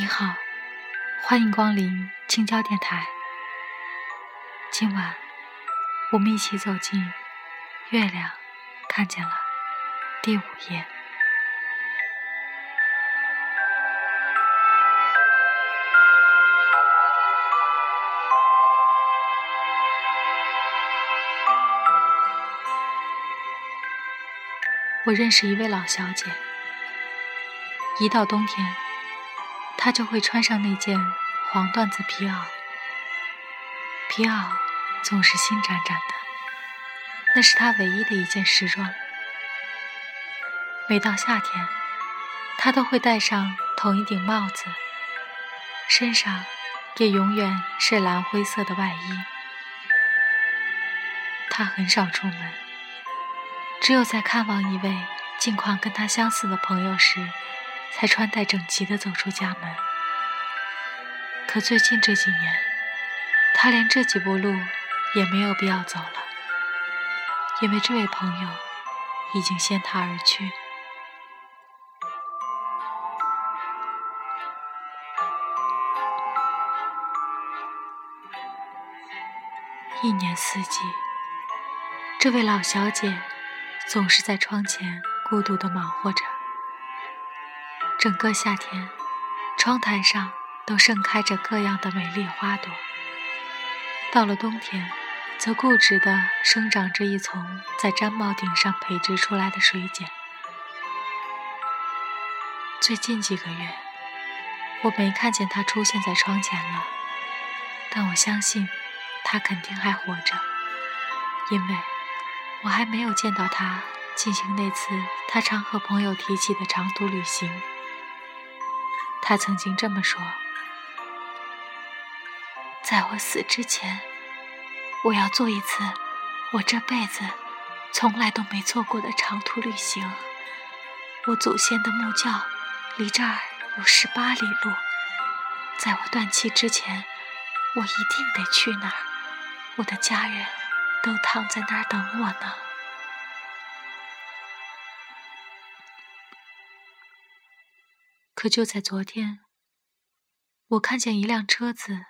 你好，欢迎光临青椒电台。今晚，我们一起走进《月亮看见了》第五页。我认识一位老小姐，一到冬天，他就会穿上那件黄缎子皮袄，皮袄总是新崭崭的，那是他唯一的一件时装。每到夏天，他都会戴上同一顶帽子，身上也永远是蓝灰色的外衣。他很少出门。只有在看望一位近况跟他相似的朋友时，才穿戴整齐地走出家门。可最近这几年，他连这几步路也没有必要走了，因为这位朋友已经先他而去。一年四季，这位老小姐。总是在窗前孤独地忙活着。整个夏天，窗台上都盛开着各样的美丽花朵。到了冬天，则固执地生长着一丛在毡帽顶上培植出来的水碱。最近几个月，我没看见它出现在窗前了，但我相信，它肯定还活着，因为。我还没有见到他进行那次他常和朋友提起的长途旅行。他曾经这么说：“在我死之前，我要做一次我这辈子从来都没做过的长途旅行。我祖先的墓窖离这儿有十八里路，在我断气之前，我一定得去那儿。我的家人。”都躺在那儿等我呢。可就在昨天，我看见一辆车子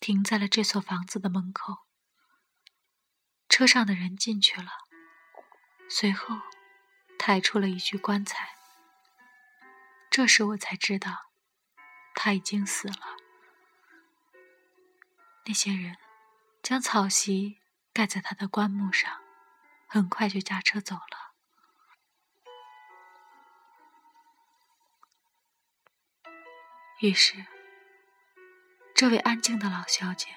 停在了这所房子的门口。车上的人进去了，随后抬出了一具棺材。这时我才知道，他已经死了。那些人将草席。盖在他的棺木上，很快就驾车走了。于是，这位安静的老小姐，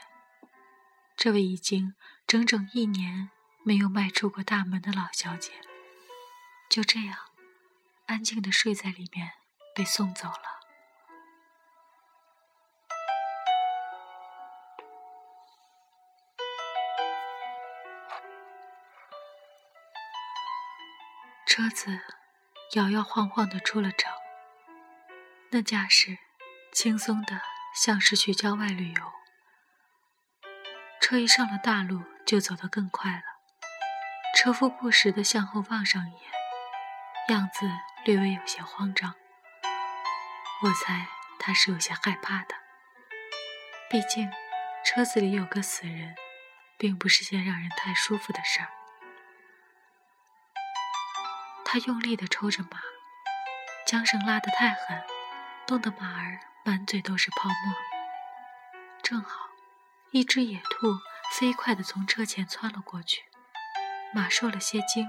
这位已经整整一年没有迈出过大门的老小姐，就这样安静的睡在里面，被送走了。车子摇摇晃晃地出了城，那架势轻松的像是去郊外旅游。车一上了大路，就走得更快了。车夫不时地向后望上一眼，样子略微有些慌张。我猜他是有些害怕的，毕竟车子里有个死人，并不是件让人太舒服的事儿。他用力地抽着马，缰绳拉得太狠，弄得马儿满嘴都是泡沫。正好，一只野兔飞快地从车前窜了过去，马受了些惊，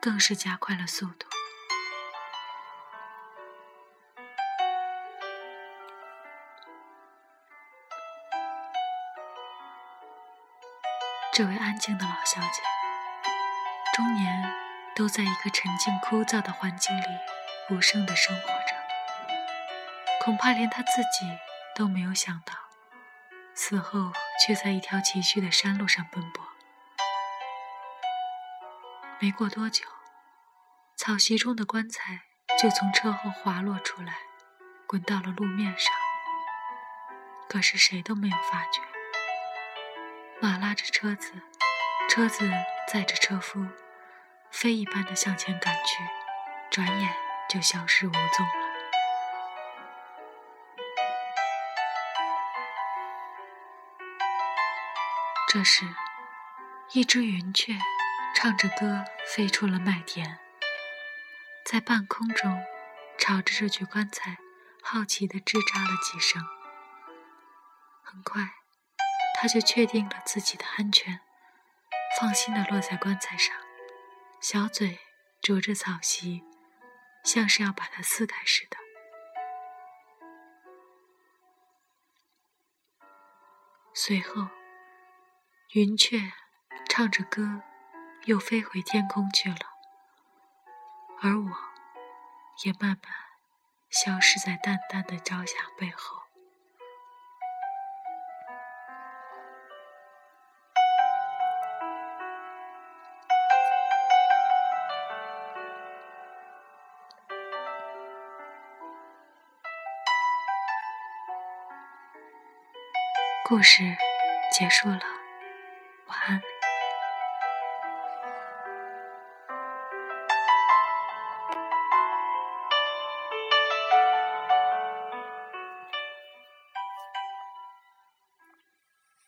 更是加快了速度。这位安静的老小姐，终年。都在一个沉静枯燥的环境里无声地生活着，恐怕连他自己都没有想到，死后却在一条崎岖的山路上奔波。没过多久，草席中的棺材就从车后滑落出来，滚到了路面上。可是谁都没有发觉，马拉着车子，车子载着车夫。飞一般的向前赶去，转眼就消失无踪。这时，一只云雀唱着歌飞出了麦田，在半空中朝着这具棺材好奇地吱喳了几声。很快，他就确定了自己的安全，放心地落在棺材上，小嘴啄着草席，像是要把它撕开似的。随后，云雀唱着歌，又飞回天空去了，而我，也慢慢消失在淡淡的朝霞背后。故事结束了，晚安。